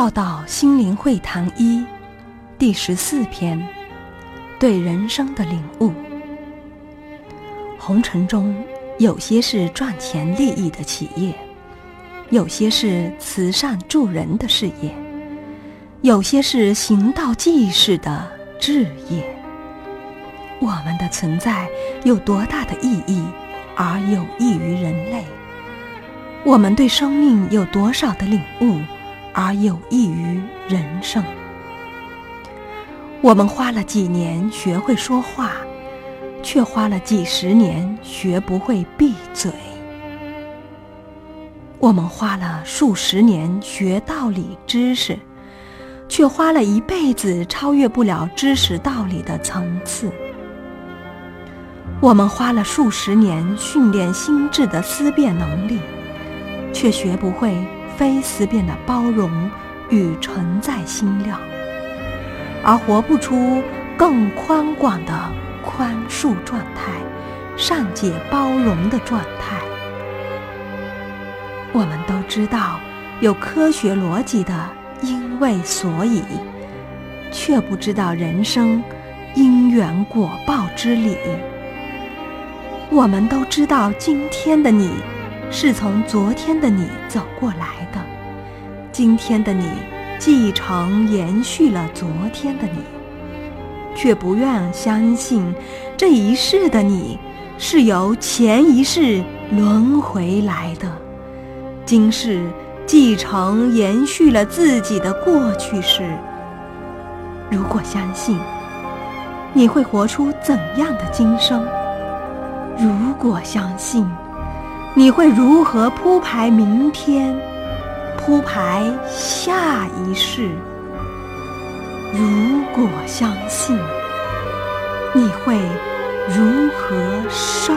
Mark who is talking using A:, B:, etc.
A: 浩道心灵会谈一第十四篇，对人生的领悟。红尘中有些是赚钱利益的企业，有些是慈善助人的事业，有些是行道济世的志业。我们的存在有多大的意义，而有益于人类？我们对生命有多少的领悟，而有益于人生？我们花了几年学会说话，却花了几十年学不会闭嘴。我们花了数十年学道理知识，却花了一辈子超越不了知识道理的层次。我们花了数十年训练心智的思辨能力，却学不会非思辨的包容与存在心量，而活不出更宽广的宽恕状态、善解包容的状态。我们都知道有科学逻辑的因为所以，却不知道人生因缘果报之理。我们都知道，今天的你是从昨天的你走过来的，今天的你继承延续了昨天的你，却不愿相信这一世的你是由前一世轮回来的，今世继承延续了自己的过去式。如果相信，你会活出怎样的今生？如果相信，你会如何铺排明天，铺排下一世？如果相信，你会如何受？